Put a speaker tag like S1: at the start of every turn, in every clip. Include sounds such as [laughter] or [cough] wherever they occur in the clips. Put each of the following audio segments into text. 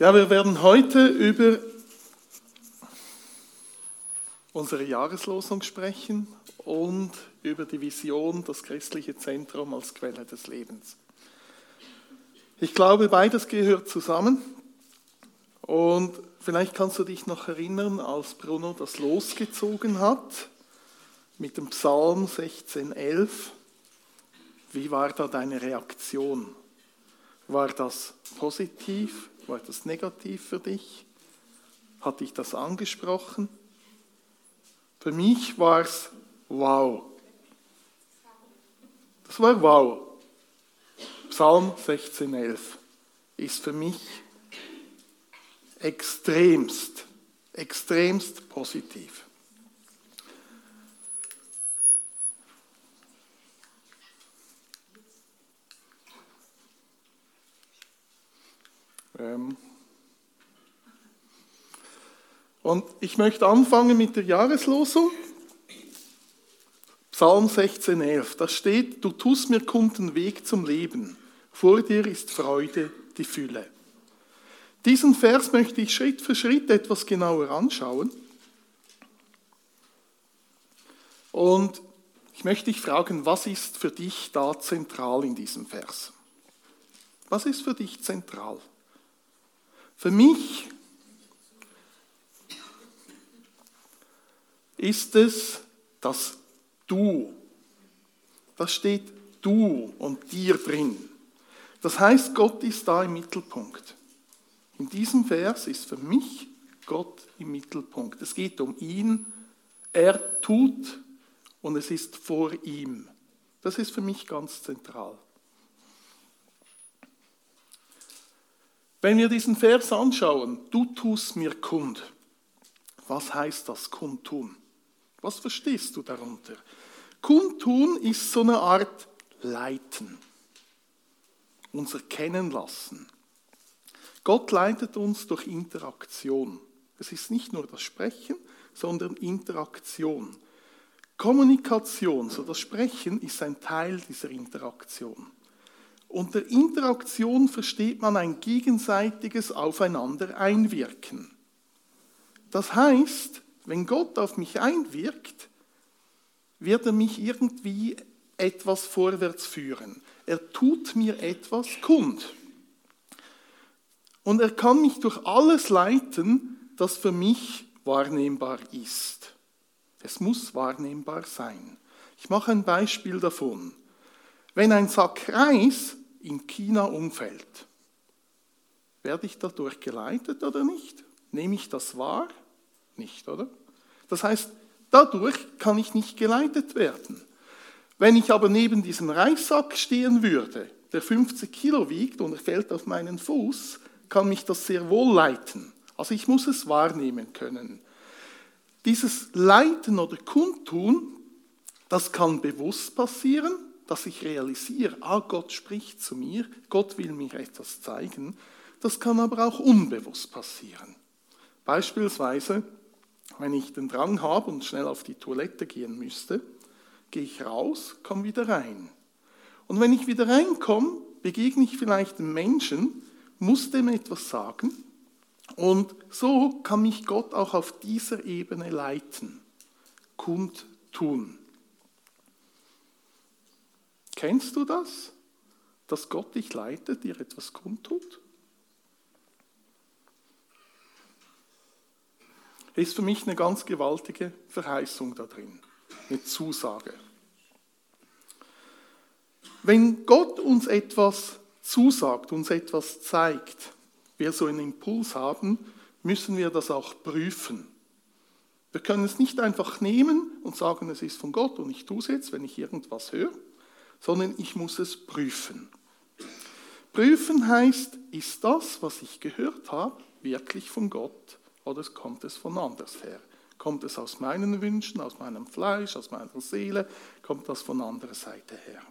S1: Ja, wir werden heute über unsere Jahreslosung sprechen und über die Vision, das christliche Zentrum als Quelle des Lebens. Ich glaube, beides gehört zusammen. Und vielleicht kannst du dich noch erinnern, als Bruno das losgezogen hat mit dem Psalm 16,11. Wie war da deine Reaktion? War das positiv? War das negativ für dich? Hat dich das angesprochen? Für mich war es wow. Das war wow. Psalm 16,11 ist für mich extremst, extremst positiv. Und ich möchte anfangen mit der Jahreslosung. Psalm 16,11. Da steht: Du tust mir kund den Weg zum Leben. Vor dir ist Freude die Fülle. Diesen Vers möchte ich Schritt für Schritt etwas genauer anschauen. Und ich möchte dich fragen, was ist für dich da zentral in diesem Vers? Was ist für dich zentral? Für mich ist es das Du. Da steht Du und dir drin. Das heißt, Gott ist da im Mittelpunkt. In diesem Vers ist für mich Gott im Mittelpunkt. Es geht um ihn. Er tut und es ist vor ihm. Das ist für mich ganz zentral. Wenn wir diesen Vers anschauen, du tust mir kund. Was heißt das kundtun? Was verstehst du darunter? Kundtun ist so eine Art Leiten, unser Kennenlassen. Gott leitet uns durch Interaktion. Es ist nicht nur das Sprechen, sondern Interaktion. Kommunikation, so das Sprechen, ist ein Teil dieser Interaktion. Unter Interaktion versteht man ein gegenseitiges Aufeinander einwirken. Das heißt, wenn Gott auf mich einwirkt, wird er mich irgendwie etwas vorwärts führen. Er tut mir etwas kund. Und er kann mich durch alles leiten, das für mich wahrnehmbar ist. Es muss wahrnehmbar sein. Ich mache ein Beispiel davon. Wenn ein Sack Reis in China umfällt. Werde ich dadurch geleitet oder nicht? Nehme ich das wahr? Nicht, oder? Das heißt, dadurch kann ich nicht geleitet werden. Wenn ich aber neben diesem Reissack stehen würde, der 50 Kilo wiegt und er fällt auf meinen Fuß, kann mich das sehr wohl leiten. Also ich muss es wahrnehmen können. Dieses Leiten oder Kundtun, das kann bewusst passieren, dass ich realisiere, ah, Gott spricht zu mir, Gott will mir etwas zeigen. Das kann aber auch unbewusst passieren. Beispielsweise, wenn ich den Drang habe und schnell auf die Toilette gehen müsste, gehe ich raus, komme wieder rein. Und wenn ich wieder reinkomme, begegne ich vielleicht einem Menschen, muss dem etwas sagen. Und so kann mich Gott auch auf dieser Ebene leiten, kundtun. Kennst du das? Dass Gott dich leitet, dir etwas kundtut? Ist für mich eine ganz gewaltige Verheißung da drin, eine Zusage. Wenn Gott uns etwas zusagt, uns etwas zeigt, wir so einen Impuls haben, müssen wir das auch prüfen. Wir können es nicht einfach nehmen und sagen, es ist von Gott und ich tue es jetzt, wenn ich irgendwas höre, sondern ich muss es prüfen. Prüfen heißt, ist das, was ich gehört habe, wirklich von Gott oder kommt es von anders her? Kommt es aus meinen Wünschen, aus meinem Fleisch, aus meiner Seele? Kommt das von anderer Seite her?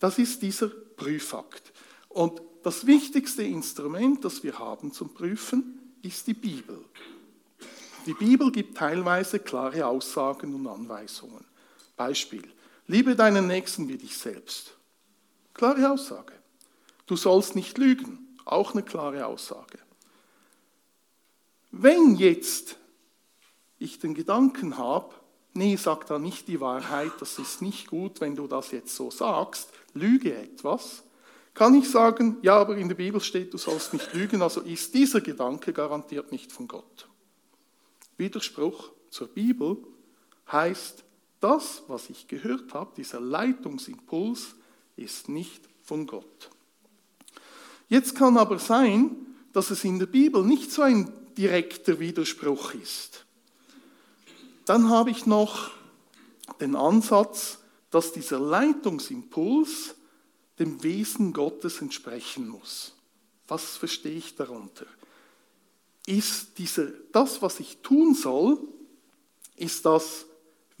S1: Das ist dieser Prüfakt. Und das wichtigste Instrument, das wir haben zum Prüfen, ist die Bibel. Die Bibel gibt teilweise klare Aussagen und Anweisungen. Beispiel. Liebe deinen Nächsten wie dich selbst. Klare Aussage. Du sollst nicht lügen. Auch eine klare Aussage. Wenn jetzt ich den Gedanken habe, nee, sag da nicht die Wahrheit, das ist nicht gut, wenn du das jetzt so sagst, lüge etwas, kann ich sagen, ja, aber in der Bibel steht, du sollst nicht lügen, also ist dieser Gedanke garantiert nicht von Gott. Widerspruch zur Bibel heißt, das, was ich gehört habe, dieser Leitungsimpuls, ist nicht von Gott. Jetzt kann aber sein, dass es in der Bibel nicht so ein direkter Widerspruch ist. Dann habe ich noch den Ansatz, dass dieser Leitungsimpuls dem Wesen Gottes entsprechen muss. Was verstehe ich darunter? Ist diese, das, was ich tun soll, ist das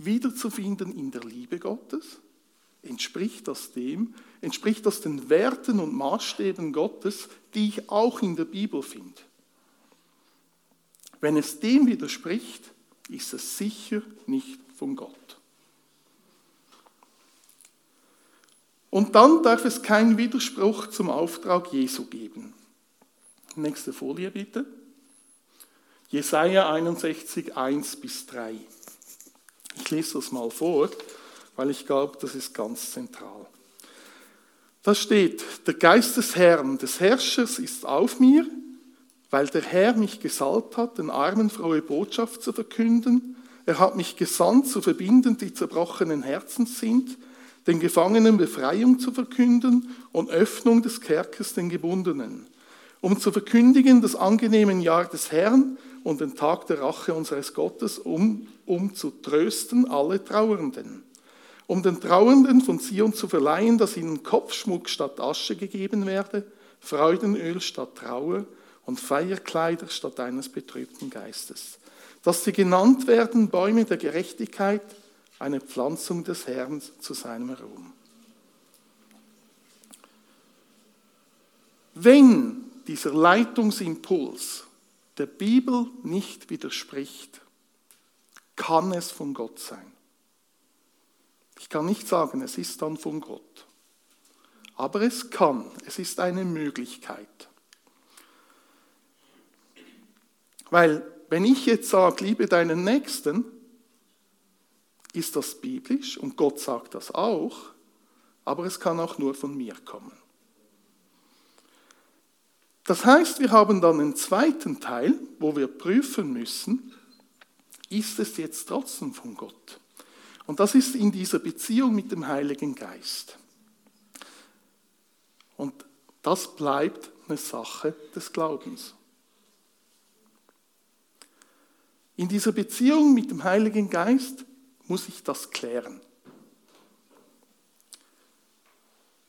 S1: wiederzufinden in der Liebe Gottes? Entspricht das dem? Entspricht das den Werten und Maßstäben Gottes, die ich auch in der Bibel finde? Wenn es dem widerspricht, ist es sicher nicht von Gott. Und dann darf es keinen Widerspruch zum Auftrag Jesu geben. Nächste Folie bitte. Jesaja 61, 1 bis 3. Ich lese das mal vor, weil ich glaube, das ist ganz zentral. Da steht, der Geist des Herrn, des Herrschers ist auf mir, weil der Herr mich gesalbt hat, den Armen frohe Botschaft zu verkünden. Er hat mich gesandt, zu verbinden, die zerbrochenen Herzens sind, den Gefangenen Befreiung zu verkünden und Öffnung des Kerkers den Gebundenen, um zu verkündigen das angenehme Jahr des Herrn und den Tag der Rache unseres Gottes, um, um zu trösten alle Trauernden, um den Trauernden von Zion zu verleihen, dass ihnen Kopfschmuck statt Asche gegeben werde, Freudenöl statt Trauer, und Feierkleider statt eines betrübten Geistes. Dass sie genannt werden Bäume der Gerechtigkeit, eine Pflanzung des Herrn zu seinem Ruhm. Wenn dieser Leitungsimpuls der Bibel nicht widerspricht, kann es von Gott sein. Ich kann nicht sagen, es ist dann von Gott. Aber es kann, es ist eine Möglichkeit. Weil wenn ich jetzt sage, liebe deinen Nächsten, ist das biblisch und Gott sagt das auch, aber es kann auch nur von mir kommen. Das heißt, wir haben dann einen zweiten Teil, wo wir prüfen müssen, ist es jetzt trotzdem von Gott? Und das ist in dieser Beziehung mit dem Heiligen Geist. Und das bleibt eine Sache des Glaubens. In dieser Beziehung mit dem Heiligen Geist muss ich das klären.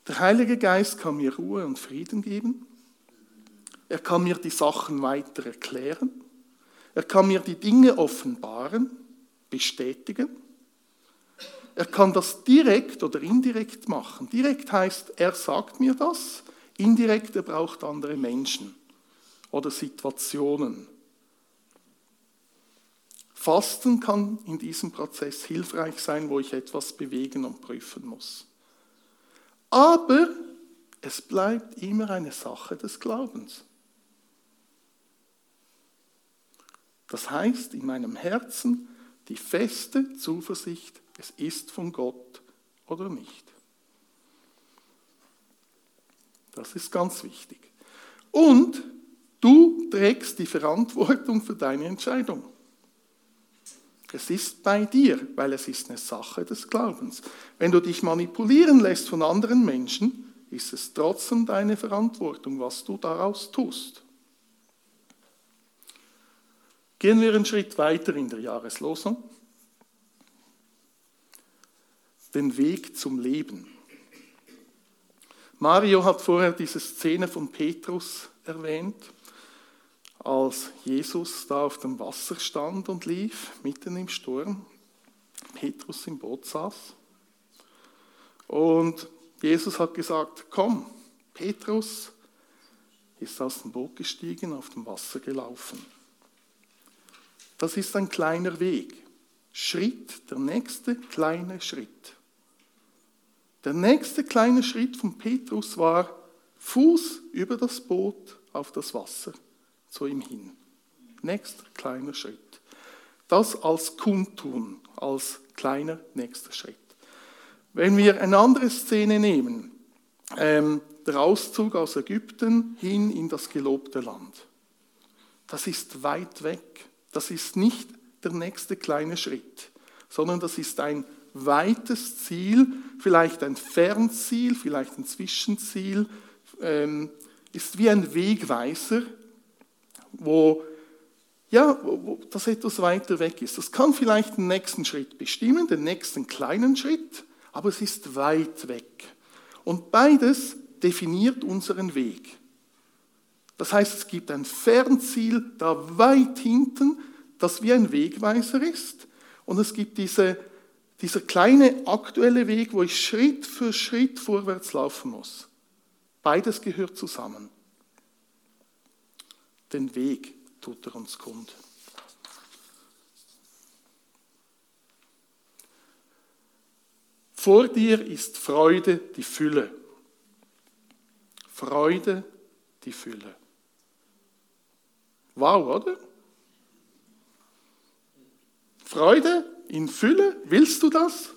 S1: Der Heilige Geist kann mir Ruhe und Frieden geben. Er kann mir die Sachen weiter erklären. Er kann mir die Dinge offenbaren, bestätigen. Er kann das direkt oder indirekt machen. Direkt heißt, er sagt mir das. Indirekt, er braucht andere Menschen oder Situationen. Fasten kann in diesem Prozess hilfreich sein, wo ich etwas bewegen und prüfen muss. Aber es bleibt immer eine Sache des Glaubens. Das heißt in meinem Herzen die feste Zuversicht, es ist von Gott oder nicht. Das ist ganz wichtig. Und du trägst die Verantwortung für deine Entscheidung. Es ist bei dir, weil es ist eine Sache des Glaubens. Wenn du dich manipulieren lässt von anderen Menschen, ist es trotzdem deine Verantwortung, was du daraus tust. Gehen wir einen Schritt weiter in der Jahreslosung. Den Weg zum Leben. Mario hat vorher diese Szene von Petrus erwähnt als Jesus da auf dem Wasser stand und lief, mitten im Sturm, Petrus im Boot saß. Und Jesus hat gesagt, komm, Petrus ist aus dem Boot gestiegen, auf dem Wasser gelaufen. Das ist ein kleiner Weg. Schritt, der nächste kleine Schritt. Der nächste kleine Schritt von Petrus war Fuß über das Boot auf das Wasser zu ihm hin. nächster kleiner Schritt. Das als Kundtun, als kleiner nächster Schritt. Wenn wir eine andere Szene nehmen, ähm, der Auszug aus Ägypten hin in das gelobte Land. Das ist weit weg. Das ist nicht der nächste kleine Schritt, sondern das ist ein weites Ziel, vielleicht ein Fernziel, vielleicht ein Zwischenziel, ähm, ist wie ein Wegweiser, wo, ja, wo das etwas weiter weg ist. Das kann vielleicht den nächsten Schritt bestimmen, den nächsten kleinen Schritt, aber es ist weit weg. Und beides definiert unseren Weg. Das heißt, es gibt ein Fernziel da weit hinten, das wie ein Wegweiser ist. Und es gibt diese, dieser kleine aktuelle Weg, wo ich Schritt für Schritt vorwärts laufen muss. Beides gehört zusammen. Den Weg tut er uns kund. Vor dir ist Freude die Fülle. Freude die Fülle. Wow, oder? Freude in Fülle, willst du das?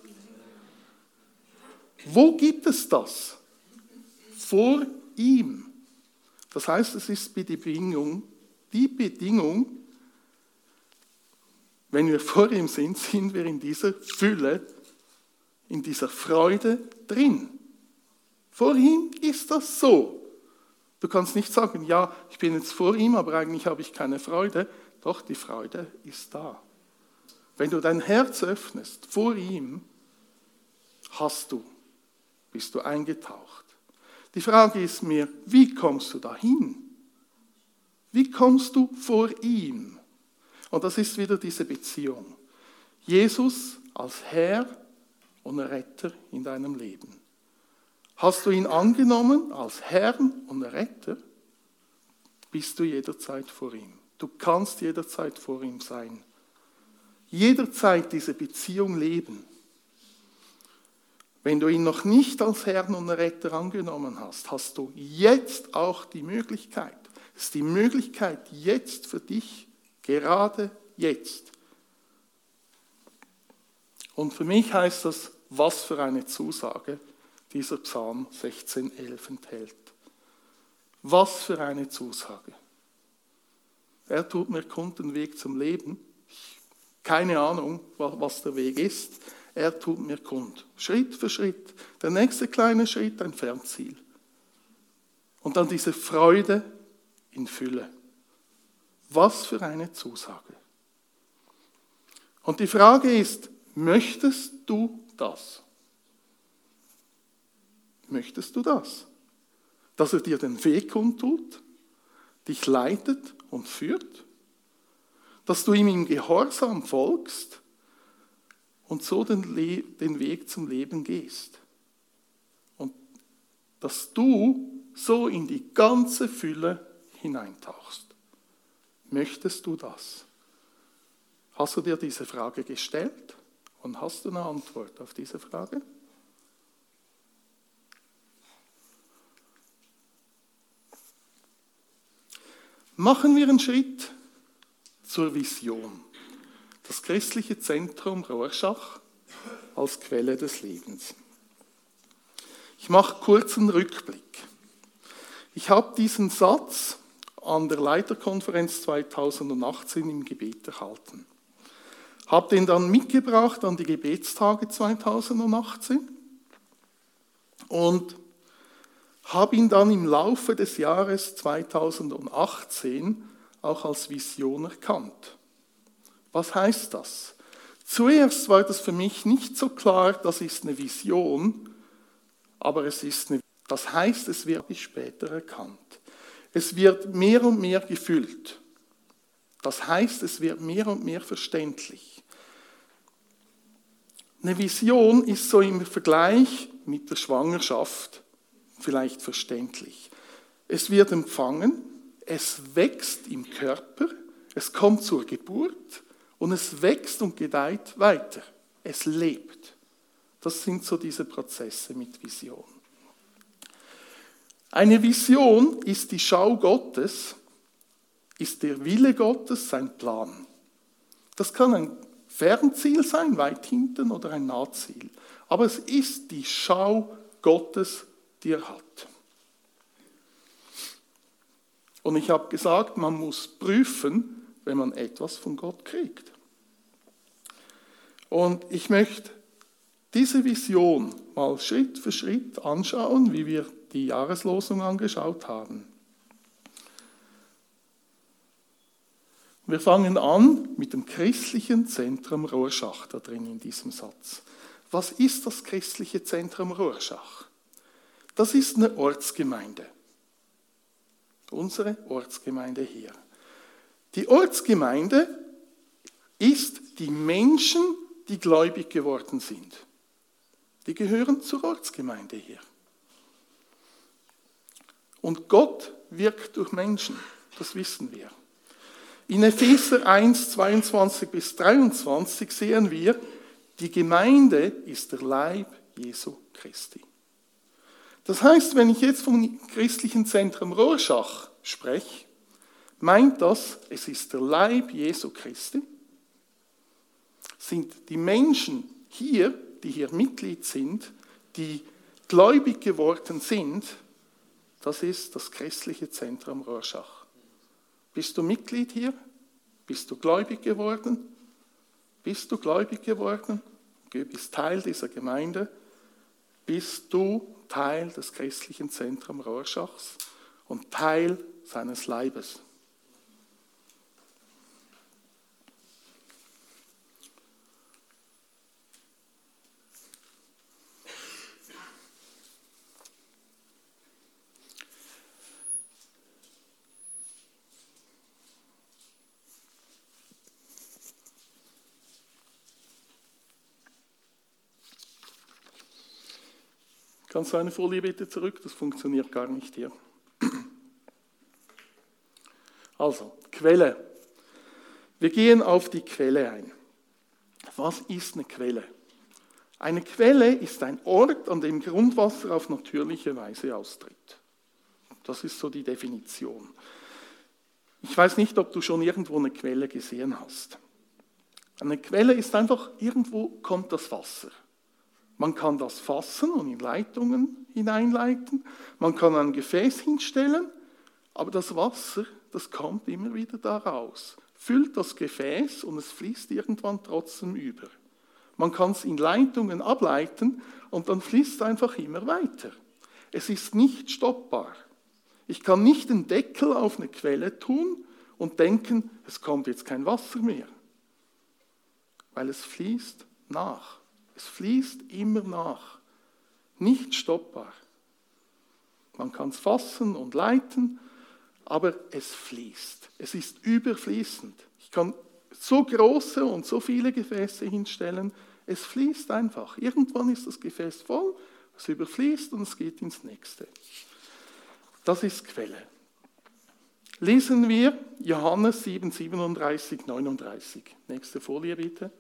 S1: Wo gibt es das? Vor ihm. Das heißt, es ist die Bedingung, die Bedingung, wenn wir vor ihm sind, [laughs] sind wir in dieser Fülle, in dieser Freude drin. Vor ihm ist das so. Du kannst nicht sagen, ja, ich bin jetzt vor ihm, aber eigentlich habe ich keine Freude. Doch, die Freude ist da. Wenn du dein Herz öffnest vor ihm, hast du, bist du eingetaucht. Die Frage ist mir, wie kommst du dahin? Wie kommst du vor ihm? Und das ist wieder diese Beziehung. Jesus als Herr und Retter in deinem Leben. Hast du ihn angenommen als Herrn und Retter, bist du jederzeit vor ihm. Du kannst jederzeit vor ihm sein. Jederzeit diese Beziehung leben. Wenn du ihn noch nicht als Herrn und Retter angenommen hast, hast du jetzt auch die Möglichkeit. Es ist die Möglichkeit jetzt für dich, gerade jetzt. Und für mich heißt das, was für eine Zusage dieser Psalm 16.11 enthält. Was für eine Zusage. Er tut mir kund den Weg zum Leben. Keine Ahnung, was der Weg ist. Er tut mir kund. Schritt für Schritt. Der nächste kleine Schritt, ein Fernziel. Und dann diese Freude in Fülle. Was für eine Zusage. Und die Frage ist, möchtest du das? Möchtest du das? Dass er dir den Weg kundtut, dich leitet und führt? Dass du ihm im Gehorsam folgst und so den, Le den Weg zum Leben gehst? Und dass du so in die ganze Fülle hineintauchst. Möchtest du das? Hast du dir diese Frage gestellt und hast du eine Antwort auf diese Frage? Machen wir einen Schritt zur Vision. Das christliche Zentrum Rorschach als Quelle des Lebens. Ich mache kurz einen Rückblick. Ich habe diesen Satz an der Leiterkonferenz 2018 im Gebet erhalten. Habe den dann mitgebracht an die Gebetstage 2018 und habe ihn dann im Laufe des Jahres 2018 auch als Vision erkannt. Was heißt das? Zuerst war das für mich nicht so klar, das ist eine Vision, aber es ist eine, das heißt, es wird später erkannt. Es wird mehr und mehr gefüllt. Das heißt, es wird mehr und mehr verständlich. Eine Vision ist so im Vergleich mit der Schwangerschaft vielleicht verständlich. Es wird empfangen, es wächst im Körper, es kommt zur Geburt und es wächst und gedeiht weiter. Es lebt. Das sind so diese Prozesse mit Vision. Eine Vision ist die Schau Gottes, ist der Wille Gottes sein Plan. Das kann ein Fernziel sein, weit hinten oder ein Nahziel. Aber es ist die Schau Gottes, die er hat. Und ich habe gesagt, man muss prüfen, wenn man etwas von Gott kriegt. Und ich möchte diese Vision mal Schritt für Schritt anschauen, wie wir die Jahreslosung angeschaut haben. Wir fangen an mit dem christlichen Zentrum Rorschach da drin in diesem Satz. Was ist das christliche Zentrum Rorschach? Das ist eine Ortsgemeinde. Unsere Ortsgemeinde hier. Die Ortsgemeinde ist die Menschen, die gläubig geworden sind. Die gehören zur Ortsgemeinde hier. Und Gott wirkt durch Menschen, das wissen wir. In Epheser 1, 22 bis 23 sehen wir, die Gemeinde ist der Leib Jesu Christi. Das heißt, wenn ich jetzt vom christlichen Zentrum Rorschach spreche, meint das, es ist der Leib Jesu Christi, sind die Menschen hier, die hier Mitglied sind, die gläubig geworden sind, das ist das christliche Zentrum Rorschach. Bist du Mitglied hier? Bist du gläubig geworden? Bist du gläubig geworden? Du bist Teil dieser Gemeinde. Bist du Teil des christlichen Zentrums Rorschachs und Teil seines Leibes? Kannst du eine Folie bitte zurück? Das funktioniert gar nicht hier. [clears throat] Also, Quelle. Wir gehen auf die Quelle ein. Was ist eine Quelle? Eine Quelle ist ein Ort, an dem Grundwasser auf natürliche Weise austritt. Das ist so die Definition. Ich weiß nicht, ob du schon irgendwo eine Quelle gesehen hast. Eine Quelle ist einfach, irgendwo kommt das Wasser. Man kann das fassen und in Leitungen hineinleiten. Man kann ein Gefäß hinstellen, aber das Wasser, das kommt immer wieder da raus. Füllt das Gefäß und es fließt irgendwann trotzdem über. Man kann es in Leitungen ableiten und dann fließt es einfach immer weiter. Es ist nicht stoppbar. Ich kann nicht den Deckel auf eine Quelle tun und denken, es kommt jetzt kein Wasser mehr, weil es fließt nach. Es fließt immer nach, nicht stoppbar. Man kann es fassen und leiten, aber es fließt. Es ist überfließend. Ich kann so große und so viele Gefäße hinstellen. Es fließt einfach. Irgendwann ist das Gefäß voll, es überfließt und es geht ins nächste. Das ist Quelle. Lesen wir Johannes 7, 37, 39. Nächste Folie bitte.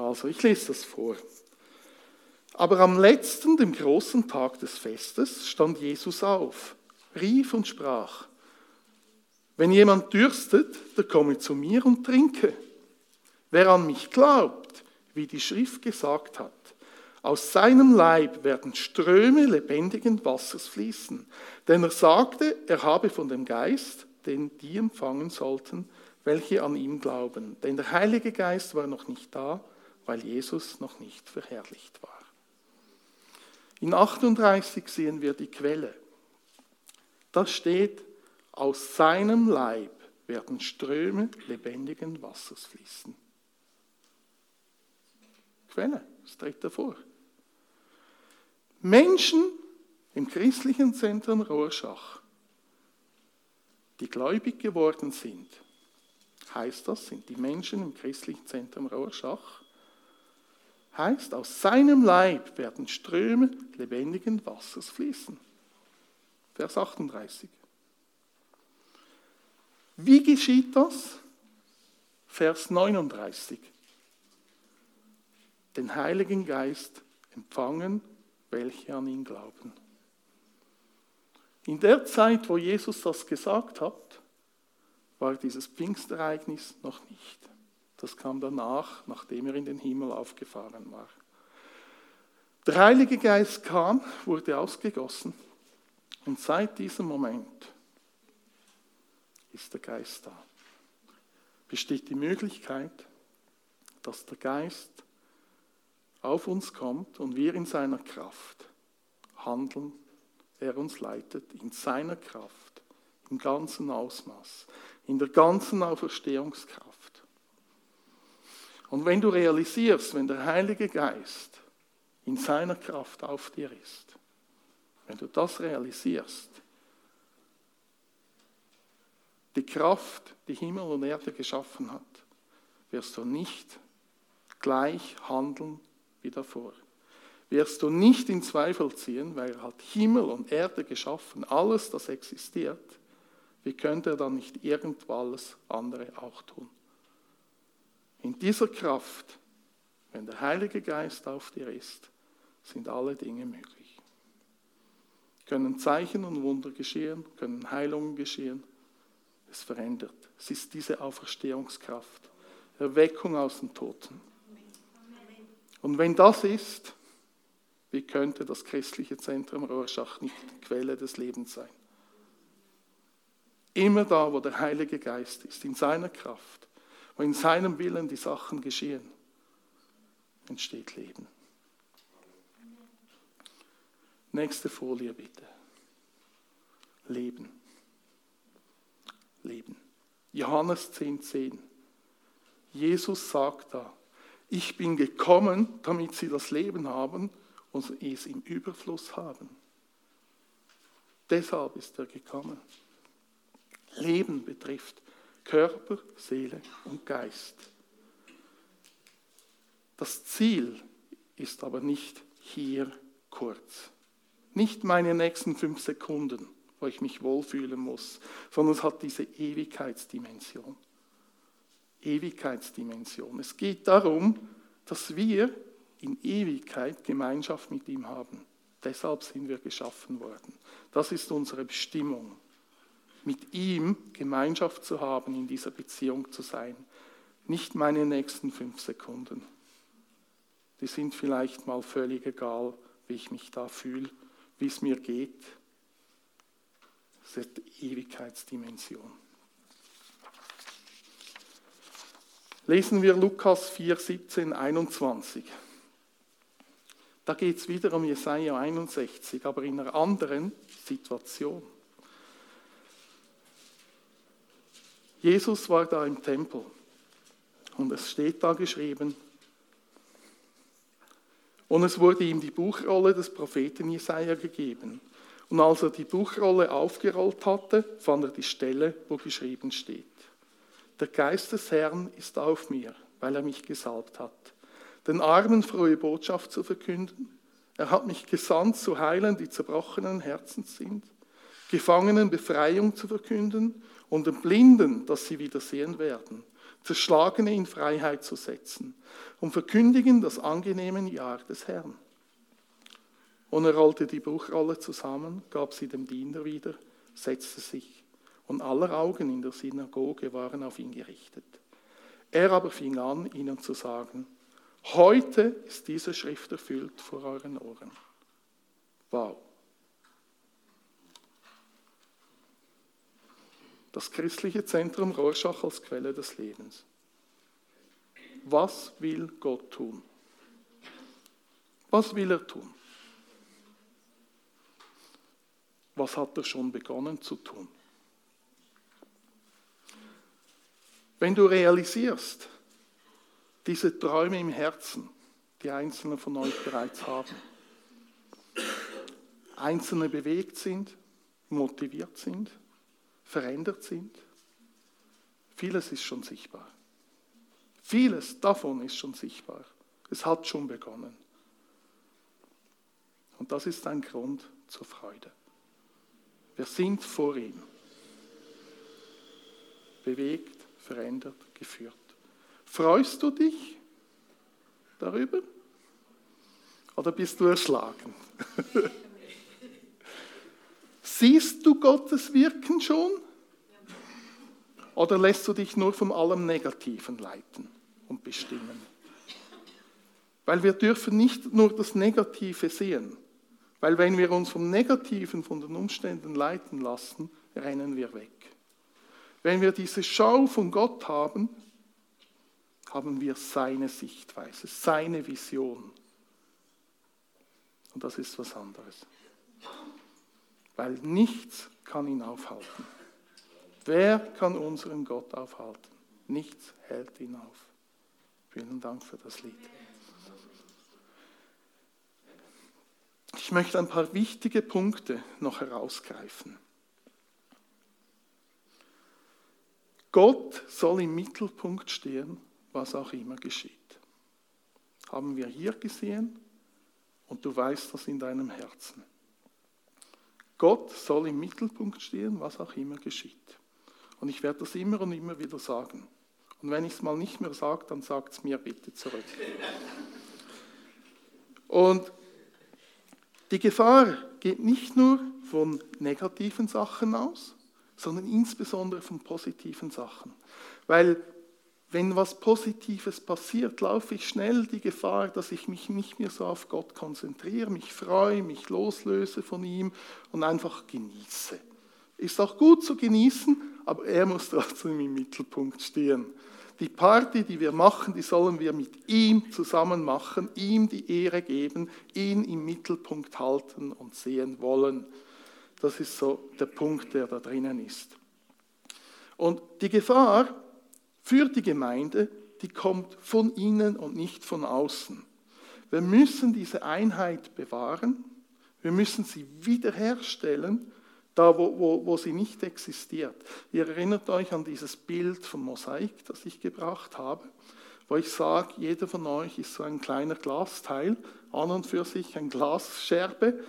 S1: Also, ich lese das vor. Aber am letzten, dem großen Tag des Festes, stand Jesus auf, rief und sprach, wenn jemand dürstet, der komme zu mir und trinke. Wer an mich glaubt, wie die Schrift gesagt hat, aus seinem Leib werden Ströme lebendigen Wassers fließen. Denn er sagte, er habe von dem Geist, den die empfangen sollten, welche an ihm glauben. Denn der Heilige Geist war noch nicht da, weil Jesus noch nicht verherrlicht war. In 38 sehen wir die Quelle. Da steht, aus seinem Leib werden Ströme lebendigen Wassers fließen. Quelle, das tritt davor. Menschen im christlichen Zentrum Rorschach, die gläubig geworden sind, heißt das, sind die Menschen im christlichen Zentrum Rorschach, heißt, aus seinem Leib werden Ströme lebendigen Wassers fließen. Vers 38. Wie geschieht das? Vers 39. Den Heiligen Geist empfangen, welche an ihn glauben. In der Zeit, wo Jesus das gesagt hat, war dieses Pfingstereignis noch nicht. Das kam danach, nachdem er in den Himmel aufgefahren war. Der Heilige Geist kam, wurde ausgegossen und seit diesem Moment ist der Geist da. Besteht die Möglichkeit, dass der Geist auf uns kommt und wir in seiner Kraft handeln, er uns leitet, in seiner Kraft, im ganzen Ausmaß, in der ganzen Auferstehungskraft. Und wenn du realisierst, wenn der Heilige Geist in seiner Kraft auf dir ist, wenn du das realisierst, die Kraft, die Himmel und Erde geschaffen hat, wirst du nicht gleich handeln wie davor. Wirst du nicht in Zweifel ziehen, weil er hat Himmel und Erde geschaffen, alles, das existiert. Wie könnte er dann nicht irgendwas andere auch tun? In dieser Kraft, wenn der Heilige Geist auf dir ist, sind alle Dinge möglich. Können Zeichen und Wunder geschehen, können Heilungen geschehen. Es verändert. Es ist diese Auferstehungskraft, Erweckung aus den Toten. Und wenn das ist, wie könnte das christliche Zentrum Rorschach nicht die Quelle des Lebens sein? Immer da, wo der Heilige Geist ist, in seiner Kraft, wo in seinem Willen die Sachen geschehen, entsteht Leben. Nächste Folie bitte. Leben. Leben. Johannes 10,10. 10. Jesus sagt da, ich bin gekommen, damit sie das Leben haben und es im Überfluss haben. Deshalb ist er gekommen. Leben betrifft Körper, Seele und Geist. Das Ziel ist aber nicht hier kurz. Nicht meine nächsten fünf Sekunden, wo ich mich wohlfühlen muss, sondern es hat diese Ewigkeitsdimension. Ewigkeitsdimension. Es geht darum, dass wir in Ewigkeit Gemeinschaft mit ihm haben. Deshalb sind wir geschaffen worden. Das ist unsere Bestimmung. Mit ihm Gemeinschaft zu haben, in dieser Beziehung zu sein. Nicht meine nächsten fünf Sekunden. Die sind vielleicht mal völlig egal, wie ich mich da fühle, wie es mir geht. Das ist die Ewigkeitsdimension. Lesen wir Lukas 4, 17, 21. Da geht es wieder um Jesaja 61, aber in einer anderen Situation. Jesus war da im Tempel und es steht da geschrieben, und es wurde ihm die Buchrolle des Propheten Jesaja gegeben. Und als er die Buchrolle aufgerollt hatte, fand er die Stelle, wo geschrieben steht. Der Geist des Herrn ist auf mir, weil er mich gesalbt hat, den Armen frohe Botschaft zu verkünden. Er hat mich gesandt, zu heilen, die zerbrochenen Herzens sind, Gefangenen Befreiung zu verkünden und den Blinden, dass sie wieder sehen werden, Zerschlagene in Freiheit zu setzen und verkündigen das angenehme Jahr des Herrn. Und er rollte die Buchrolle zusammen, gab sie dem Diener wieder, setzte sich und aller Augen in der Synagoge waren auf ihn gerichtet. Er aber fing an, ihnen zu sagen, heute ist diese Schrift erfüllt vor euren Ohren. Wow. Das christliche Zentrum Rorschach als Quelle des Lebens. Was will Gott tun? Was will er tun? Was hat er schon begonnen zu tun? Wenn du realisierst, diese Träume im Herzen, die Einzelne von euch bereits haben, Einzelne bewegt sind, motiviert sind, verändert sind, vieles ist schon sichtbar. Vieles davon ist schon sichtbar. Es hat schon begonnen. Und das ist ein Grund zur Freude. Wir sind vor ihm. Bewegt, verändert, geführt. Freust du dich darüber? Oder bist du erschlagen? [laughs] Siehst du Gottes Wirken schon? Oder lässt du dich nur von allem Negativen leiten und bestimmen? Weil wir dürfen nicht nur das Negative sehen. Weil wenn wir uns vom Negativen, von den Umständen leiten lassen, rennen wir weg. Wenn wir diese Schau von Gott haben, haben wir seine Sichtweise, seine Vision. Und das ist was anderes. Weil nichts kann ihn aufhalten. Wer kann unseren Gott aufhalten? Nichts hält ihn auf. Vielen Dank für das Lied. Ich möchte ein paar wichtige Punkte noch herausgreifen. Gott soll im Mittelpunkt stehen, was auch immer geschieht. Haben wir hier gesehen und du weißt das in deinem Herzen. Gott soll im Mittelpunkt stehen, was auch immer geschieht. Und ich werde das immer und immer wieder sagen. Und wenn ich es mal nicht mehr sage, dann sagt es mir bitte zurück. Und die Gefahr geht nicht nur von negativen Sachen aus, sondern insbesondere von positiven Sachen. Weil wenn was Positives passiert, laufe ich schnell die Gefahr, dass ich mich nicht mehr so auf Gott konzentriere, mich freue, mich loslöse von ihm und einfach genieße. Ist auch gut zu genießen, aber er muss trotzdem im Mittelpunkt stehen. Die Party, die wir machen, die sollen wir mit ihm zusammen machen, ihm die Ehre geben, ihn im Mittelpunkt halten und sehen wollen. Das ist so der Punkt, der da drinnen ist. Und die Gefahr für die Gemeinde, die kommt von innen und nicht von außen. Wir müssen diese Einheit bewahren, wir müssen sie wiederherstellen da wo, wo, wo sie nicht existiert. Ihr erinnert euch an dieses Bild vom Mosaik, das ich gebracht habe, wo ich sage, jeder von euch ist so ein kleiner Glasteil, an und für sich ein Glasscherbe,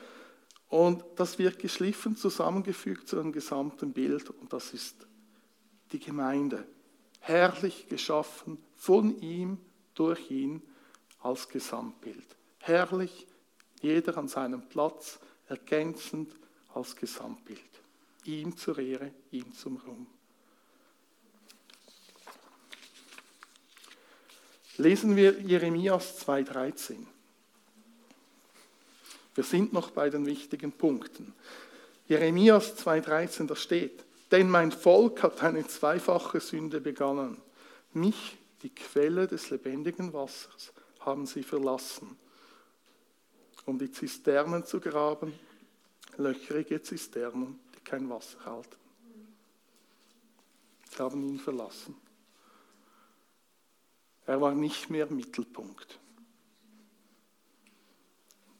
S1: und das wird geschliffen, zusammengefügt zu einem gesamten Bild, und das ist die Gemeinde. Herrlich geschaffen von ihm, durch ihn als Gesamtbild. Herrlich, jeder an seinem Platz, ergänzend, als Gesamtbild. Ihm zur Ehre, ihm zum Ruhm. Lesen wir Jeremias 2.13. Wir sind noch bei den wichtigen Punkten. Jeremias 2.13, da steht, denn mein Volk hat eine zweifache Sünde begangen. Mich, die Quelle des lebendigen Wassers, haben sie verlassen, um die Zisternen zu graben löcherige Zisternen, die kein Wasser halten. Sie haben ihn verlassen. Er war nicht mehr Mittelpunkt.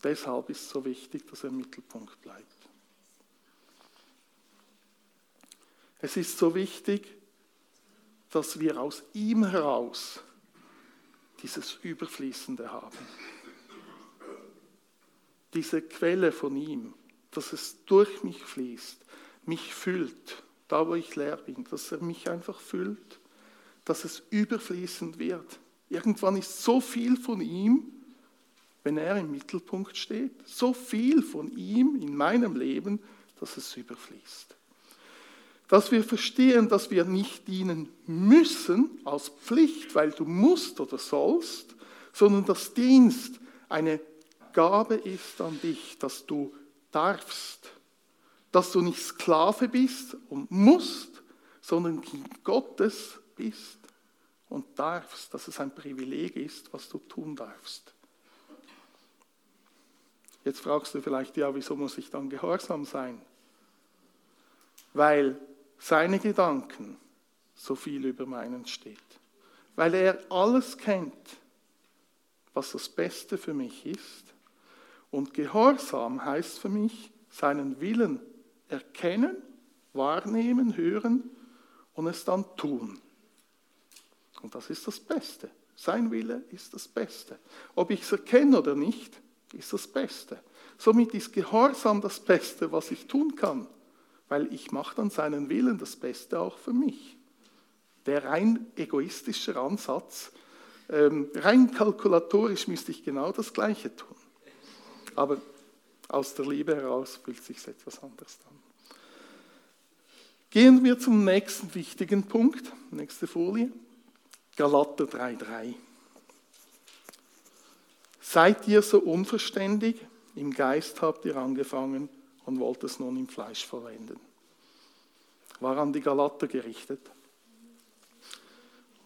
S1: Deshalb ist es so wichtig, dass er Mittelpunkt bleibt. Es ist so wichtig, dass wir aus ihm heraus dieses Überfließende haben. Diese Quelle von ihm dass es durch mich fließt, mich füllt, da wo ich leer bin, dass er mich einfach füllt, dass es überfließend wird. Irgendwann ist so viel von ihm, wenn er im Mittelpunkt steht, so viel von ihm in meinem Leben, dass es überfließt. Dass wir verstehen, dass wir nicht dienen müssen aus Pflicht, weil du musst oder sollst, sondern dass Dienst eine Gabe ist an dich, dass du darfst, dass du nicht Sklave bist und musst, sondern Kind Gottes bist und darfst, dass es ein Privileg ist, was du tun darfst. Jetzt fragst du vielleicht, ja, wieso muss ich dann gehorsam sein? Weil seine Gedanken so viel über meinen steht. Weil er alles kennt, was das Beste für mich ist und Gehorsam heißt für mich, seinen Willen erkennen, wahrnehmen, hören und es dann tun. Und das ist das Beste. Sein Wille ist das Beste. Ob ich es erkenne oder nicht, ist das Beste. Somit ist Gehorsam das Beste, was ich tun kann, weil ich mache dann seinen Willen das Beste auch für mich. Der rein egoistische Ansatz, ähm, rein kalkulatorisch müsste ich genau das Gleiche tun. Aber aus der Liebe heraus fühlt sich etwas anderes an. Gehen wir zum nächsten wichtigen Punkt. Nächste Folie. Galater 3,3. Seid ihr so unverständig? Im Geist habt ihr angefangen und wollt es nun im Fleisch vollenden. War an die Galater gerichtet.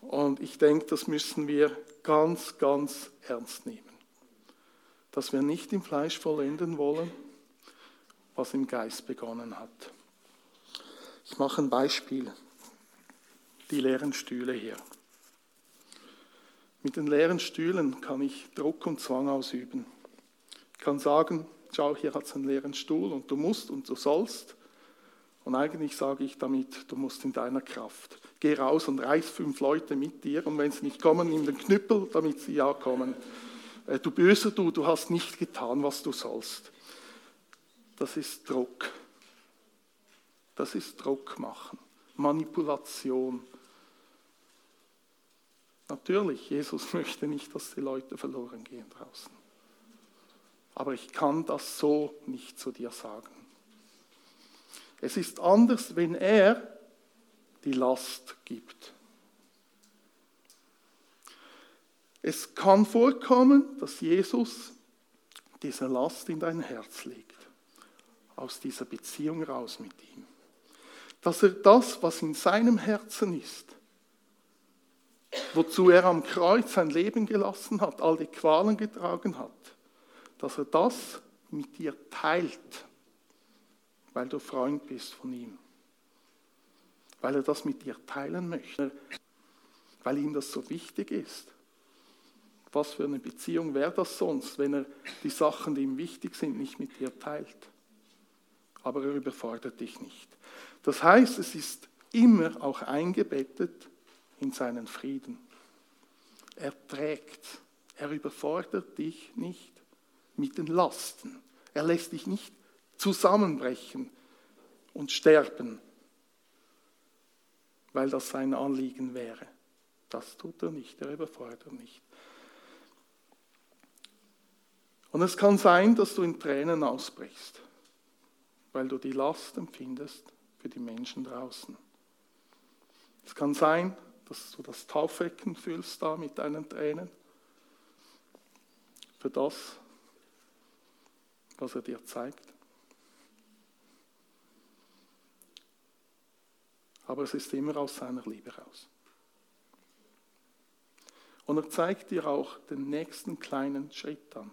S1: Und ich denke, das müssen wir ganz, ganz ernst nehmen. Dass wir nicht im Fleisch vollenden wollen, was im Geist begonnen hat. Ich mache ein Beispiel. Die leeren Stühle hier. Mit den leeren Stühlen kann ich Druck und Zwang ausüben. Ich kann sagen, schau, hier hat es einen leeren Stuhl und du musst und du sollst. Und eigentlich sage ich damit, du musst in deiner Kraft. Geh raus und reiß fünf Leute mit dir und wenn sie nicht kommen, nimm den Knüppel, damit sie ja kommen. Äh, du böser du, du hast nicht getan, was du sollst. Das ist Druck. Das ist Druck machen, Manipulation. Natürlich, Jesus [laughs] möchte nicht, dass die Leute verloren gehen draußen. Aber ich kann das so nicht zu dir sagen. Es ist anders, wenn er die Last gibt. Es kann vorkommen, dass Jesus diese Last in dein Herz legt, aus dieser Beziehung raus mit ihm. Dass er das, was in seinem Herzen ist, wozu er am Kreuz sein Leben gelassen hat, all die Qualen getragen hat, dass er das mit dir teilt, weil du Freund bist von ihm, weil er das mit dir teilen möchte, weil ihm das so wichtig ist. Was für eine Beziehung wäre das sonst, wenn er die Sachen, die ihm wichtig sind, nicht mit dir teilt? Aber er überfordert dich nicht. Das heißt, es ist immer auch eingebettet in seinen Frieden. Er trägt, er überfordert dich nicht mit den Lasten. Er lässt dich nicht zusammenbrechen und sterben, weil das sein Anliegen wäre. Das tut er nicht, er überfordert nicht. Und es kann sein, dass du in Tränen ausbrichst, weil du die Last empfindest für die Menschen draußen. Es kann sein, dass du das Taufwecken fühlst da mit deinen Tränen. Für das, was er dir zeigt. Aber es ist immer aus seiner Liebe raus. Und er zeigt dir auch den nächsten kleinen Schritt an.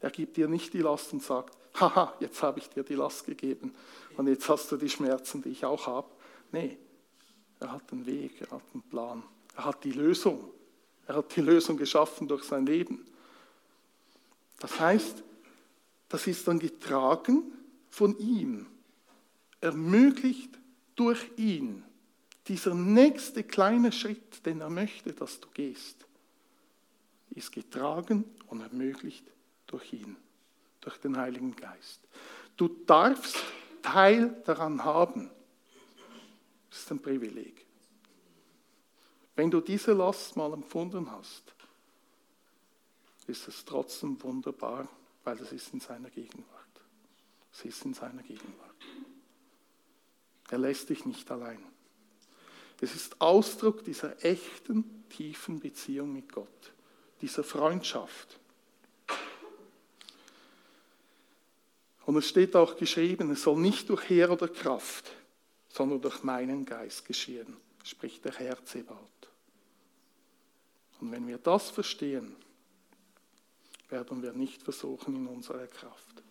S1: Er gibt dir nicht die Last und sagt, haha, jetzt habe ich dir die Last gegeben und jetzt hast du die Schmerzen, die ich auch habe. Nee, er hat einen Weg, er hat einen Plan, er hat die Lösung. Er hat die Lösung geschaffen durch sein Leben. Das heißt, das ist dann getragen von ihm, ermöglicht durch ihn. Dieser nächste kleine Schritt, den er möchte, dass du gehst, ist getragen und ermöglicht durch ihn, durch den Heiligen Geist. Du darfst Teil daran haben. Das ist ein Privileg. Wenn du diese Last mal empfunden hast, ist es trotzdem wunderbar, weil es ist in seiner Gegenwart. Es ist in seiner Gegenwart. Er lässt dich nicht allein. Es ist Ausdruck dieser echten, tiefen Beziehung mit Gott, dieser Freundschaft. Und es steht auch geschrieben, es soll nicht durch Heer oder Kraft, sondern durch meinen Geist geschehen, spricht der Herr Zebaut. Und wenn wir das verstehen, werden wir nicht versuchen in unserer Kraft.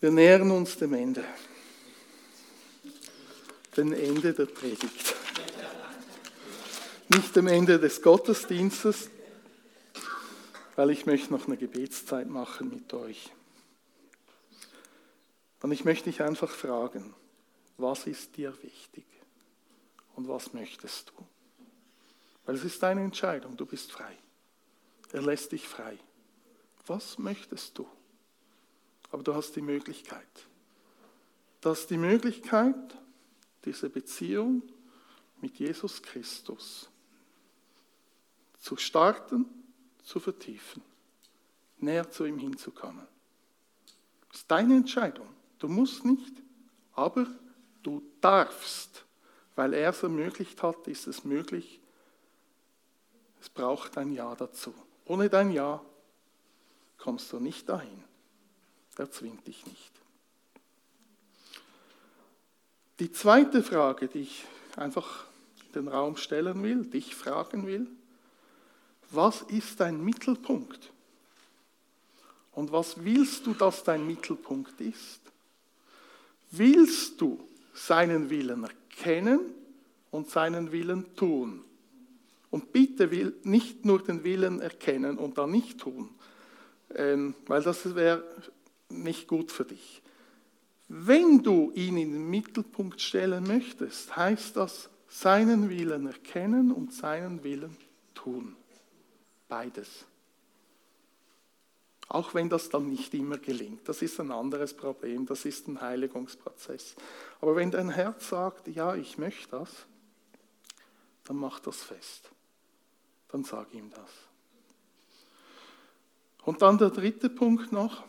S1: Wir nähern uns dem Ende. Dem Ende der Predigt nicht am Ende des Gottesdienstes, weil ich möchte noch eine Gebetszeit machen mit euch. Und ich möchte dich einfach fragen, was ist dir wichtig und was möchtest du? Weil es ist deine Entscheidung, du bist frei. Er lässt dich frei. Was möchtest du? Aber du hast die Möglichkeit. Du hast die Möglichkeit, diese Beziehung mit Jesus Christus zu starten, zu vertiefen, näher zu ihm hinzukommen. Das ist deine Entscheidung. Du musst nicht, aber du darfst. Weil er es ermöglicht hat, ist es möglich. Es braucht ein Ja dazu. Ohne dein Ja kommst du nicht dahin. Er zwingt dich nicht. Die zweite Frage, die ich einfach in den Raum stellen will, dich fragen will, was ist dein Mittelpunkt? Und was willst du, dass dein Mittelpunkt ist? Willst du seinen Willen erkennen und seinen Willen tun? Und bitte will nicht nur den Willen erkennen und dann nicht tun, ähm, weil das wäre nicht gut für dich. Wenn du ihn in den Mittelpunkt stellen möchtest, heißt das seinen Willen erkennen und seinen Willen tun. Beides. Auch wenn das dann nicht immer gelingt. Das ist ein anderes Problem, das ist ein Heiligungsprozess. Aber wenn dein Herz sagt, ja, ich möchte das, dann mach das fest. Dann sag ihm das. Und dann der dritte Punkt noch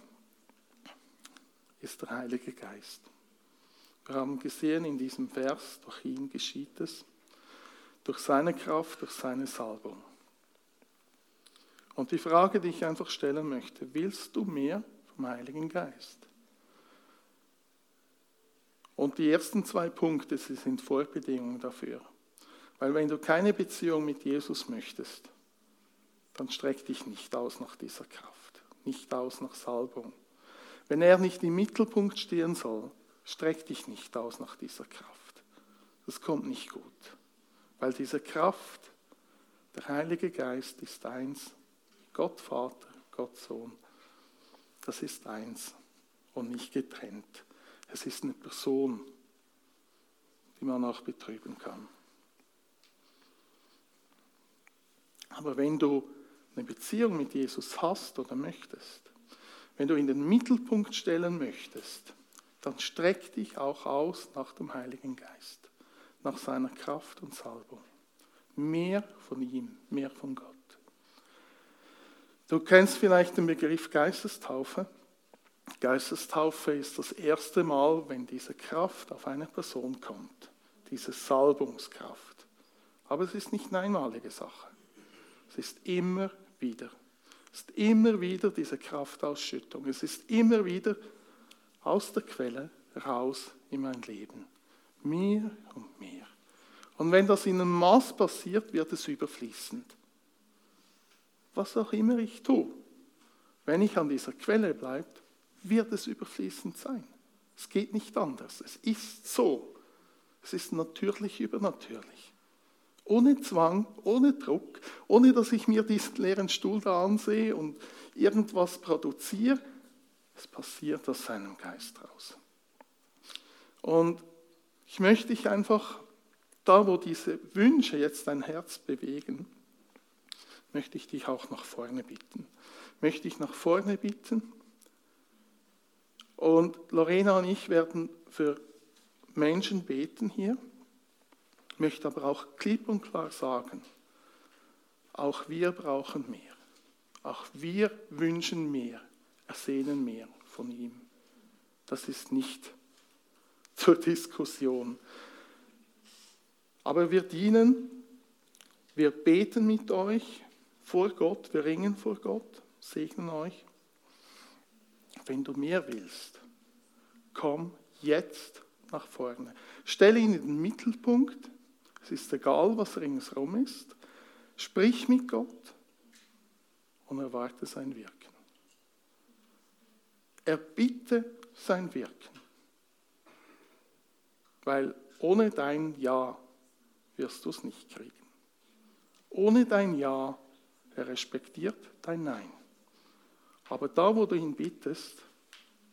S1: ist der Heilige Geist. Wir haben gesehen in diesem Vers, durch ihn geschieht es, durch seine Kraft, durch seine Salbung. Und die Frage, die ich einfach stellen möchte, willst du mehr vom Heiligen Geist? Und die ersten zwei Punkte, sie sind Vorbedingungen dafür. Weil wenn du keine Beziehung mit Jesus möchtest, dann streck dich nicht aus nach dieser Kraft, nicht aus nach Salbung. Wenn er nicht im Mittelpunkt stehen soll, streck dich nicht aus nach dieser Kraft. Das kommt nicht gut, weil diese Kraft, der Heilige Geist ist eins, Gott Vater, Gott Sohn, das ist eins und nicht getrennt. Es ist eine Person, die man auch betrüben kann. Aber wenn du eine Beziehung mit Jesus hast oder möchtest, wenn du in den Mittelpunkt stellen möchtest, dann streck dich auch aus nach dem Heiligen Geist, nach seiner Kraft und Salbung. Mehr von ihm, mehr von Gott. Du kennst vielleicht den Begriff Geistestaufe. Geistestaufe ist das erste Mal, wenn diese Kraft auf eine Person kommt, diese Salbungskraft. Aber es ist nicht eine einmalige Sache. Es ist immer wieder. Es ist immer wieder diese Kraftausschüttung. Es ist immer wieder aus der Quelle raus in mein Leben. Mehr und mehr. Und wenn das in einem Maß passiert, wird es überfließend. Was auch immer ich tue, wenn ich an dieser Quelle bleibe, wird es überfließend sein. Es geht nicht anders. Es ist so. Es ist natürlich übernatürlich. Ohne Zwang, ohne Druck, ohne dass ich mir diesen leeren Stuhl da ansehe und irgendwas produziere. Es passiert aus seinem Geist raus. Und ich möchte dich einfach, da wo diese Wünsche jetzt dein Herz bewegen, möchte ich dich auch nach vorne bitten. Möchte ich nach vorne bitten. Und Lorena und ich werden für Menschen beten hier möchte aber auch klipp und klar sagen, auch wir brauchen mehr. Auch wir wünschen mehr, ersehnen mehr von ihm. Das ist nicht zur Diskussion. Aber wir dienen, wir beten mit euch vor Gott, wir ringen vor Gott, segnen euch. Wenn du mehr willst, komm jetzt nach vorne. Stelle ihn in den Mittelpunkt es ist egal, was ringsherum ist. Sprich mit Gott und erwarte sein Wirken. Erbitte sein Wirken. Weil ohne dein Ja wirst du es nicht kriegen. Ohne dein Ja, er respektiert dein Nein. Aber da, wo du ihn bittest,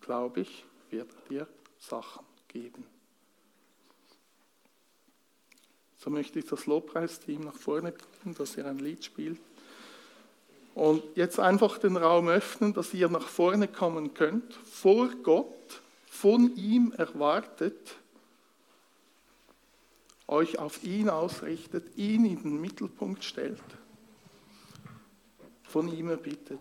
S1: glaube ich, wird er dir Sachen geben. So möchte ich das Lobpreisteam nach vorne bitten, dass ihr ein Lied spielt. Und jetzt einfach den Raum öffnen, dass ihr nach vorne kommen könnt, vor Gott, von ihm erwartet euch auf ihn ausrichtet, ihn in den Mittelpunkt stellt, von ihm erbittet.